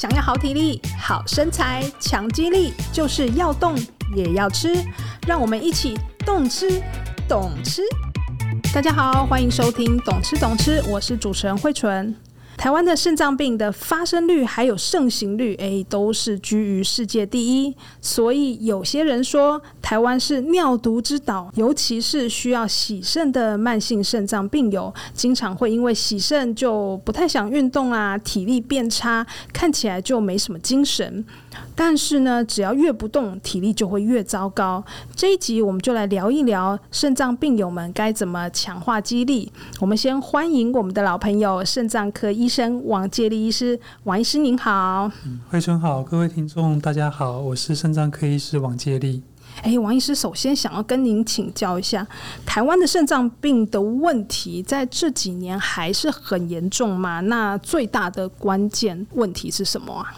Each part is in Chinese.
想要好体力、好身材、强肌力，就是要动也要吃。让我们一起动吃、懂吃。大家好，欢迎收听《懂吃懂吃》，我是主持人慧纯。台湾的肾脏病的发生率还有盛行率，诶，都是居于世界第一。所以有些人说，台湾是尿毒之岛，尤其是需要洗肾的慢性肾脏病友，经常会因为洗肾就不太想运动啊，体力变差，看起来就没什么精神。但是呢，只要越不动，体力就会越糟糕。这一集我们就来聊一聊肾脏病友们该怎么强化肌力。我们先欢迎我们的老朋友肾脏科医生王介立医师。王医师您好。嗯，慧春好，各位听众大家好，我是肾脏科医师王介立。哎，王医师，首先想要跟您请教一下，台湾的肾脏病的问题在这几年还是很严重吗？那最大的关键问题是什么啊？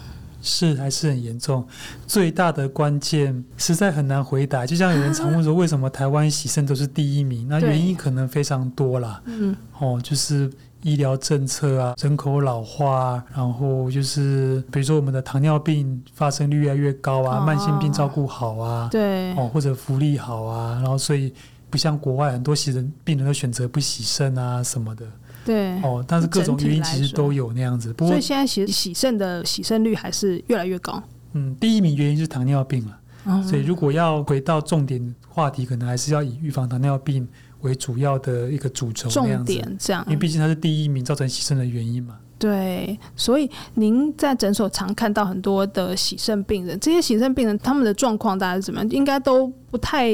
是还是很严重，最大的关键实在很难回答。就像有人常问说，为什么台湾洗肾都是第一名？那原因可能非常多啦。嗯，哦，就是医疗政策啊，人口老化啊，然后就是比如说我们的糖尿病发生率越来越高啊，哦、慢性病照顾好啊，对，哦，或者福利好啊，然后所以不像国外很多洗人病人都选择不洗肾啊什么的。对。哦，但是各种原因其实都有那样子，不过所以现在洗洗肾的洗肾率还是越来越高。嗯，第一名原因是糖尿病了，嗯，所以如果要回到重点话题，可能还是要以预防糖尿病为主要的一个主轴，重点这样，因为毕竟他是第一名造成洗肾的原因嘛。对，所以您在诊所常看到很多的洗肾病人，这些洗肾病人他们的状况大概是怎么样？应该都不太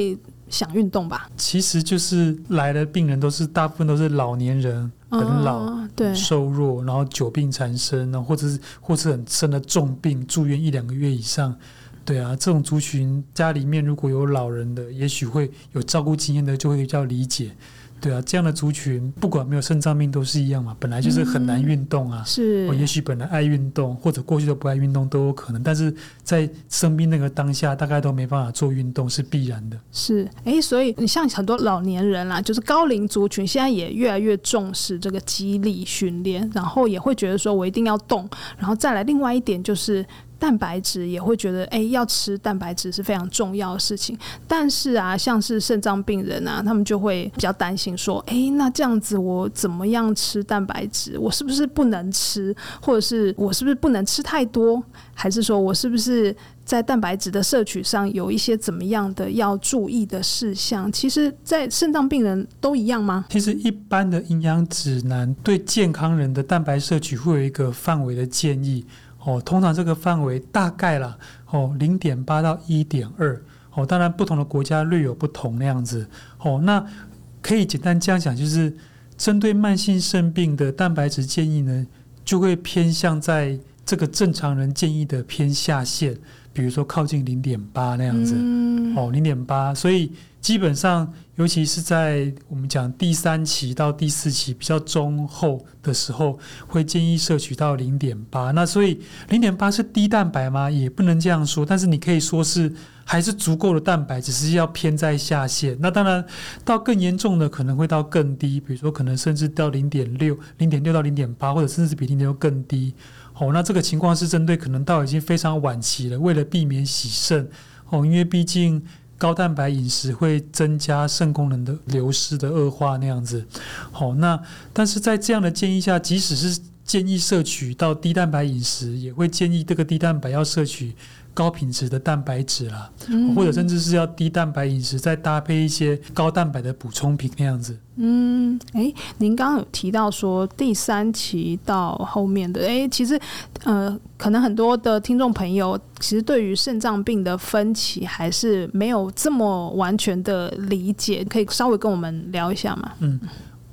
想运动吧？其实就是来的病人都是大部分都是老年人。很老，哦、对，瘦弱，然后久病缠身，然后或者是或是很深的重病，住院一两个月以上，对啊，这种族群家里面如果有老人的，也许会有照顾经验的，就会比较理解。对啊，这样的族群不管没有肾脏病都是一样嘛，本来就是很难运动啊。嗯、是，我也许本来爱运动，或者过去都不爱运动都有可能，但是在生病那个当下，大概都没办法做运动是必然的。是，哎，所以你像很多老年人啦，就是高龄族群，现在也越来越重视这个肌力训练，然后也会觉得说我一定要动，然后再来另外一点就是。蛋白质也会觉得，哎，要吃蛋白质是非常重要的事情。但是啊，像是肾脏病人啊，他们就会比较担心，说，哎，那这样子我怎么样吃蛋白质？我是不是不能吃？或者是我是不是不能吃太多？还是说我是不是在蛋白质的摄取上有一些怎么样的要注意的事项？其实，在肾脏病人都一样吗？其实，一般的营养指南对健康人的蛋白摄取会有一个范围的建议。哦，通常这个范围大概啦，哦，零点八到一点二，哦，当然不同的国家略有不同那样子，哦，那可以简单这样讲，就是针对慢性肾病的蛋白质建议呢，就会偏向在这个正常人建议的偏下限，比如说靠近零点八那样子，嗯、哦，零点八，所以基本上。尤其是在我们讲第三期到第四期比较中后的时候，会建议摄取到零点八。那所以零点八是低蛋白吗？也不能这样说。但是你可以说是还是足够的蛋白，只是要偏在下限。那当然到更严重的可能会到更低，比如说可能甚至到零点六、零点六到零点八，或者甚至比零点六更低。哦，那这个情况是针对可能到已经非常晚期了，为了避免洗肾。哦，因为毕竟。高蛋白饮食会增加肾功能的流失的恶化那样子，好，那但是在这样的建议下，即使是建议摄取到低蛋白饮食，也会建议这个低蛋白要摄取。高品质的蛋白质啦，或者甚至是要低蛋白饮食，再搭配一些高蛋白的补充品那样子。嗯，您刚刚有提到说第三期到后面的，哎、欸，其实呃，可能很多的听众朋友其实对于肾脏病的分歧还是没有这么完全的理解，可以稍微跟我们聊一下吗？嗯，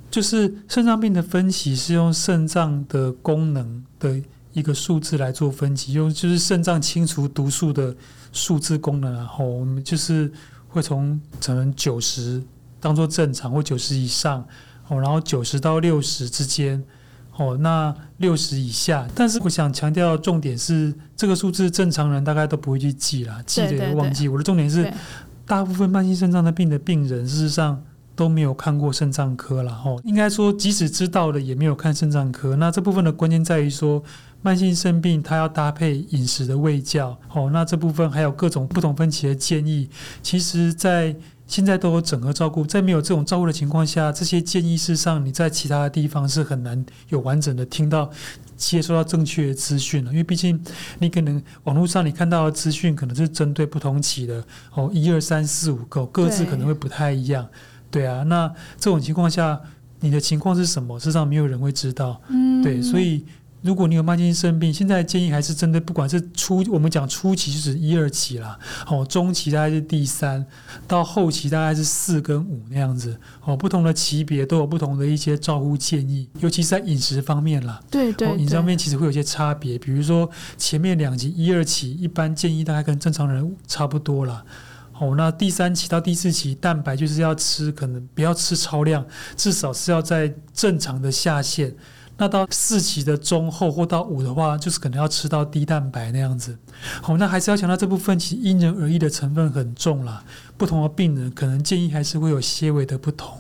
就是肾脏病的分期是用肾脏的功能的。一个数字来做分级，用就是肾脏清除毒素的数字功能，然后我们就是会从可能九十当做正常或九十以上，哦，然后九十到六十之间，哦，那六十以下，但是我想强调重点是这个数字正常人大概都不会去记啦，记得也忘记。我的重点是，大部分慢性肾脏的病的病人，事实上都没有看过肾脏科了吼。应该说，即使知道了，也没有看肾脏科。那这部分的关键在于说，慢性肾病它要搭配饮食的喂教哦。那这部分还有各种不同分歧的建议，其实，在现在都有整合照顾，在没有这种照顾的情况下，这些建议事实上你在其他的地方是很难有完整的听到、接收到正确的资讯了。因为毕竟你可能网络上你看到的资讯可能是针对不同期的哦，一二三四五个各自可能会不太一样。对，啊，那这种情况下，你的情况是什么？事实上没有人会知道。嗯，对，所以。如果你有慢性肾病，现在建议还是针对不管是初，我们讲初期就是一二期啦，哦，中期大概是第三，到后期大概是四跟五那样子，哦，不同的级别都有不同的一些照护建议，尤其是在饮食方面啦，对对，对，饮食方面其实会有些差别，比如说前面两期一二期一般建议大概跟正常人差不多啦。哦，那第三期到第四期蛋白就是要吃，可能不要吃超量，至少是要在正常的下限。那到四期的中后或到五的话，就是可能要吃到低蛋白那样子。好，那还是要强调这部分其实因人而异的成分很重啦。不同的病人可能建议还是会有些微的不同。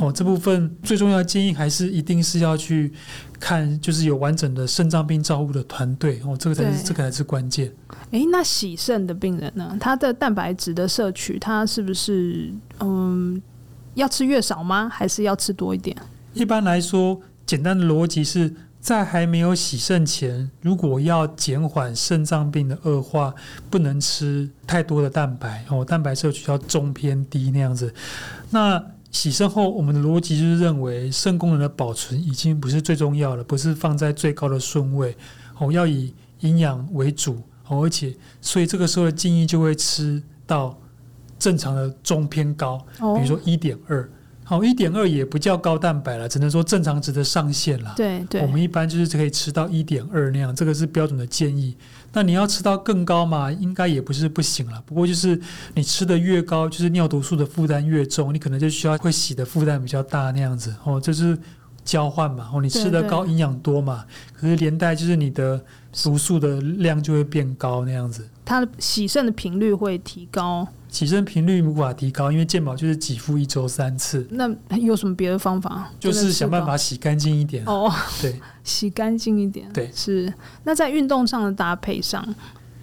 哦，这部分最重要的建议还是一定是要去看，就是有完整的肾脏病照护的团队。哦，这个才是这个才是关键。诶，那洗肾的病人呢？他的蛋白质的摄取，他是不是嗯要吃越少吗？还是要吃多一点？一般来说。简单的逻辑是在还没有洗肾前，如果要减缓肾脏病的恶化，不能吃太多的蛋白哦，蛋白摄取要中偏低那样子。那洗肾后，我们的逻辑就是认为肾功能的保存已经不是最重要了，不是放在最高的顺位哦，要以营养为主哦，而且所以这个时候的建议就会吃到正常的中偏高，比如说一点二。好，一点二也不叫高蛋白了，只能说正常值的上限了。对对，我们一般就是可以吃到一点二那样，这个是标准的建议。那你要吃到更高嘛，应该也不是不行了。不过就是你吃的越高，就是尿毒素的负担越重，你可能就需要会洗的负担比较大那样子。哦，就是交换嘛。哦，你吃的高，营养多嘛，可是连带就是你的毒素的量就会变高那样子。它的洗肾的频率会提高。洗肾频率无法提高，因为健保就是给付一周三次。那有什么别的方法？就是想办法洗干净一点。哦，对，洗干净一点。对，是。那在运动上的搭配上，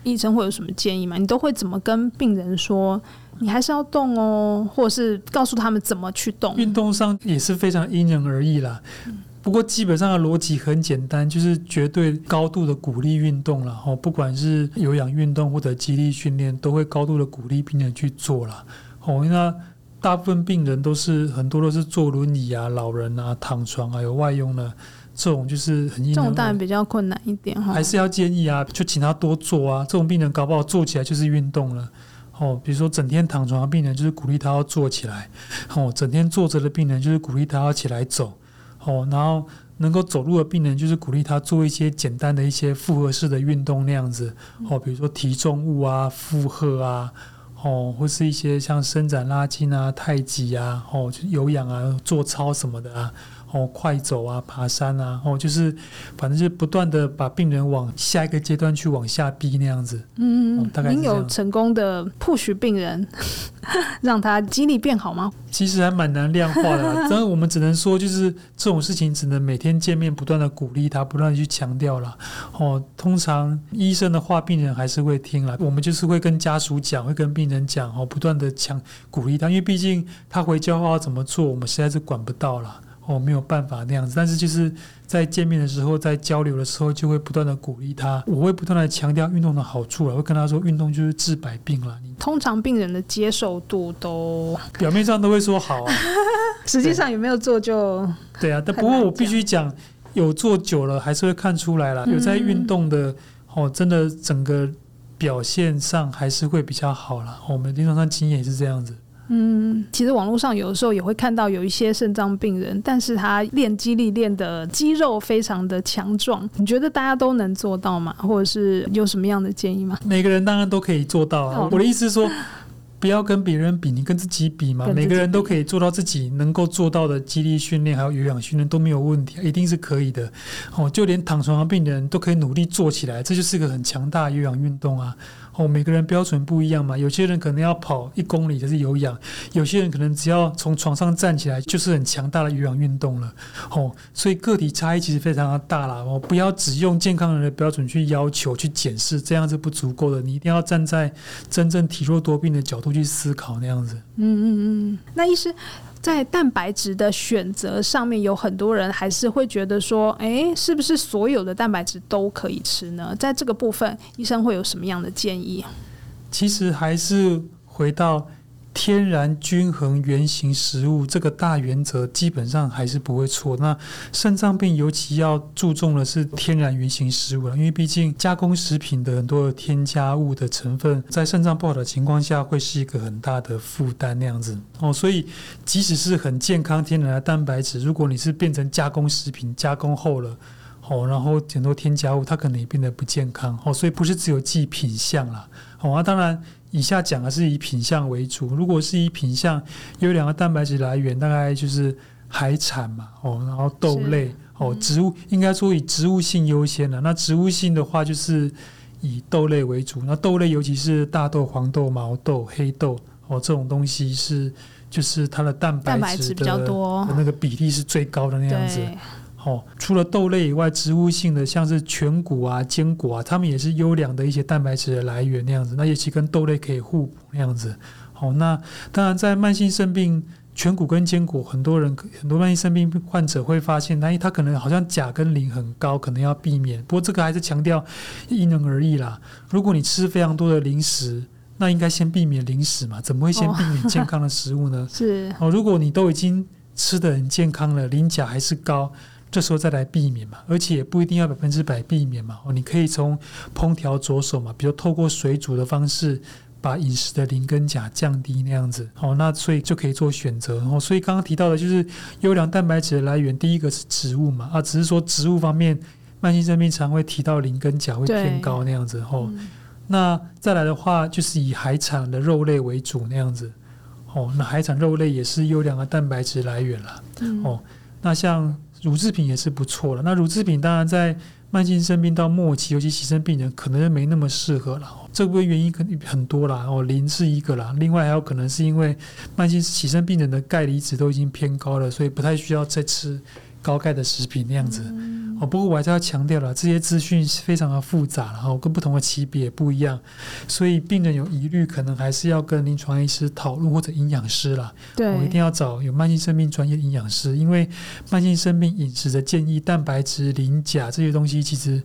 医生会有什么建议吗？你都会怎么跟病人说？你还是要动哦，或者是告诉他们怎么去动？运动上也是非常因人而异啦。嗯不过基本上的逻辑很简单，就是绝对高度的鼓励运动了哦，不管是有氧运动或者肌力训练，都会高度的鼓励病人去做了哦。那大部分病人都是很多都是坐轮椅啊、老人啊、躺床还有外用的这种，就是很这种当然比较困难一点哈，还是要建议啊，就请他多做啊。这种病人搞不好做起来就是运动了哦。比如说整天躺床的病人，就是鼓励他要坐起来哦；整天坐着的病人，就是鼓励他要起来走。哦，然后能够走路的病人，就是鼓励他做一些简单的一些复合式的运动那样子。哦，比如说提重物啊、负荷啊，哦，或是一些像伸展拉筋啊、太极啊，哦，就有氧啊、做操什么的啊。哦，快走啊，爬山啊，哦，就是反正就是不断的把病人往下一个阶段去往下逼那样子。嗯，哦、大概您有成功的 push 病人，让他肌力变好吗？其实还蛮难量化的，但是我们只能说，就是这种事情只能每天见面，不断的鼓励他，不断的去强调了。哦，通常医生的话，病人还是会听了。我们就是会跟家属讲，会跟病人讲，哦，不断的强鼓励他，因为毕竟他回家后要怎么做，我们实在是管不到了。哦，没有办法那样子，但是就是在见面的时候，在交流的时候，就会不断的鼓励他。我会不断的强调运动的好处了，会跟他说，运动就是治百病了。通常病人的接受度都 表面上都会说好啊，实际上有没有做就对啊。但不过我必须讲，有做久了还是会看出来了。有在运动的哦，真的整个表现上还是会比较好了。我们临床上经验也是这样子。嗯，其实网络上有的时候也会看到有一些肾脏病人，但是他练肌力练的肌肉非常的强壮。你觉得大家都能做到吗？或者是有什么样的建议吗？每个人当然都可以做到啊。我的意思是说，不要跟别人比，你跟自己比嘛。每个人都可以做到自己能够做到的肌力训练还有有氧训练都没有问题，一定是可以的。哦，就连躺床的病人都可以努力做起来，这就是个很强大的有氧运动啊。哦，每个人标准不一样嘛，有些人可能要跑一公里就是有氧，有些人可能只要从床上站起来就是很强大的有氧运动了。哦，所以个体差异其实非常的大啦。哦，不要只用健康人的标准去要求去检视，这样是不足够的。你一定要站在真正体弱多病的角度去思考那样子。嗯嗯嗯，那医师。在蛋白质的选择上面，有很多人还是会觉得说，哎，是不是所有的蛋白质都可以吃呢？在这个部分，医生会有什么样的建议？其实还是回到。天然均衡原型食物这个大原则基本上还是不会错。那肾脏病尤其要注重的是天然原型食物了，因为毕竟加工食品的很多的添加物的成分，在肾脏不好的情况下会是一个很大的负担那样子哦。所以即使是很健康天然的蛋白质，如果你是变成加工食品加工后了哦，然后很多添加物，它可能也变得不健康哦。所以不是只有记品相啦哦，那当然。以下讲的是以品相为主，如果是以品相，有两个蛋白质来源，大概就是海产嘛，哦，然后豆类，哦，植物应该说以植物性优先的。那植物性的话，就是以豆类为主。那豆类尤其是大豆、黄豆、毛豆、黑豆，哦，这种东西是就是它的蛋白质的，比较多，那个比例是最高的那样子。哦，除了豆类以外，植物性的像是全谷啊、坚果啊，它们也是优良的一些蛋白质的来源那样子。那也其跟豆类可以互补那样子。好，那当然在慢性肾病，全谷跟坚果，很多人很多慢性肾病患者会发现，那他可能好像钾跟磷很高，可能要避免。不过这个还是强调因人而异啦。如果你吃非常多的零食，那应该先避免零食嘛？怎么会先避免健康的食物呢？哦、是哦，如果你都已经吃的很健康了，磷钾还是高。这时候再来避免嘛，而且也不一定要百分之百避免嘛。哦，你可以从烹调着手嘛，比如透过水煮的方式，把饮食的磷跟钾降低那样子。哦，那所以就可以做选择。然后，所以刚刚提到的就是优良蛋白质的来源，第一个是植物嘛。啊，只是说植物方面，慢性肾病常会提到磷跟钾会偏高那样子。哦，嗯、那再来的话，就是以海产的肉类为主那样子。哦，那海产肉类也是优良的蛋白质来源了。嗯、哦，那像。乳制品也是不错了。那乳制品当然在慢性肾病到末期，尤其洗肾病人，可能没那么适合了。这个原因可能很多啦，哦，零是一个啦，另外还有可能是因为慢性起肾病人的钙离子都已经偏高了，所以不太需要再吃高钙的食品那样子。哦，不过我还是要强调了，这些资讯非常的复杂，然后跟不同的级别不一样，所以病人有疑虑，可能还是要跟临床医师讨论或者营养师啦。对，我一定要找有慢性肾病专业营养师，因为慢性肾病饮食的建议，蛋白质、磷、钾这些东西其实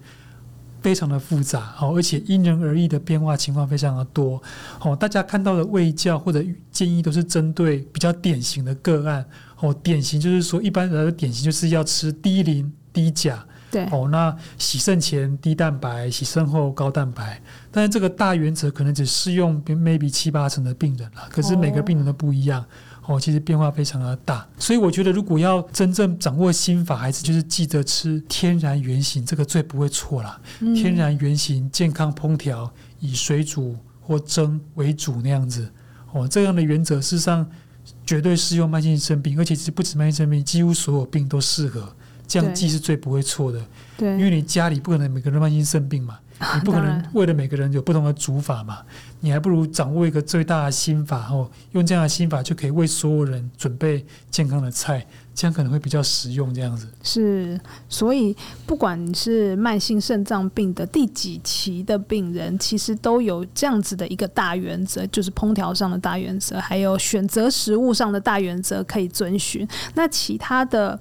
非常的复杂，哦，而且因人而异的变化情况非常的多。哦，大家看到的卫教或者建议都是针对比较典型的个案。哦，典型就是说，一般人的典型就是要吃低磷。低钾，对。哦，那洗肾前低蛋白，洗肾后高蛋白，但是这个大原则可能只适用 maybe 七八成的病人了，可是每个病人都不一样。哦，哦，其实变化非常的大，所以我觉得如果要真正掌握心法，还是就是记得吃天然原型，这个最不会错了。嗯、天然原型健康烹调，以水煮或蒸为主那样子。哦，这样的原则事实上绝对适用慢性肾病，而且是不止慢性肾病，几乎所有病都适合。这样记是最不会错的，对，因为你家里不可能每个人慢性肾病嘛，你不可能为了每个人有不同的煮法嘛，你还不如掌握一个最大的心法哦，用这样的心法就可以为所有人准备健康的菜，这样可能会比较实用。这样子是，所以不管你是慢性肾脏病的第几期的病人，其实都有这样子的一个大原则，就是烹调上的大原则，还有选择食物上的大原则可以遵循。那其他的。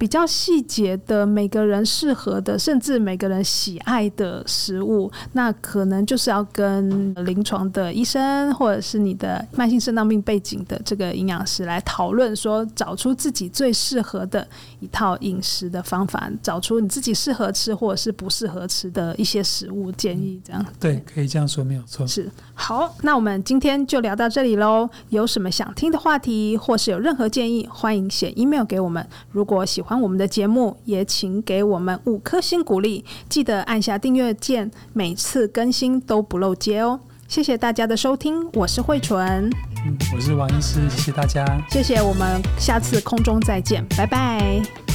比较细节的，每个人适合的，甚至每个人喜爱的食物，那可能就是要跟临床的医生，或者是你的慢性肾脏病背景的这个营养师来讨论，说找出自己最适合的一套饮食的方法，找出你自己适合吃或者是不适合吃的一些食物建议，这样。对，可以这样说，没有错。是，好，那我们今天就聊到这里喽。有什么想听的话题，或是有任何建议，欢迎写 email 给我们。如果喜欢。欢我们的节目，也请给我们五颗星鼓励，记得按下订阅键，每次更新都不漏接哦。谢谢大家的收听，我是慧纯，嗯，我是王医师，谢谢大家，谢谢，我们下次空中再见，拜拜。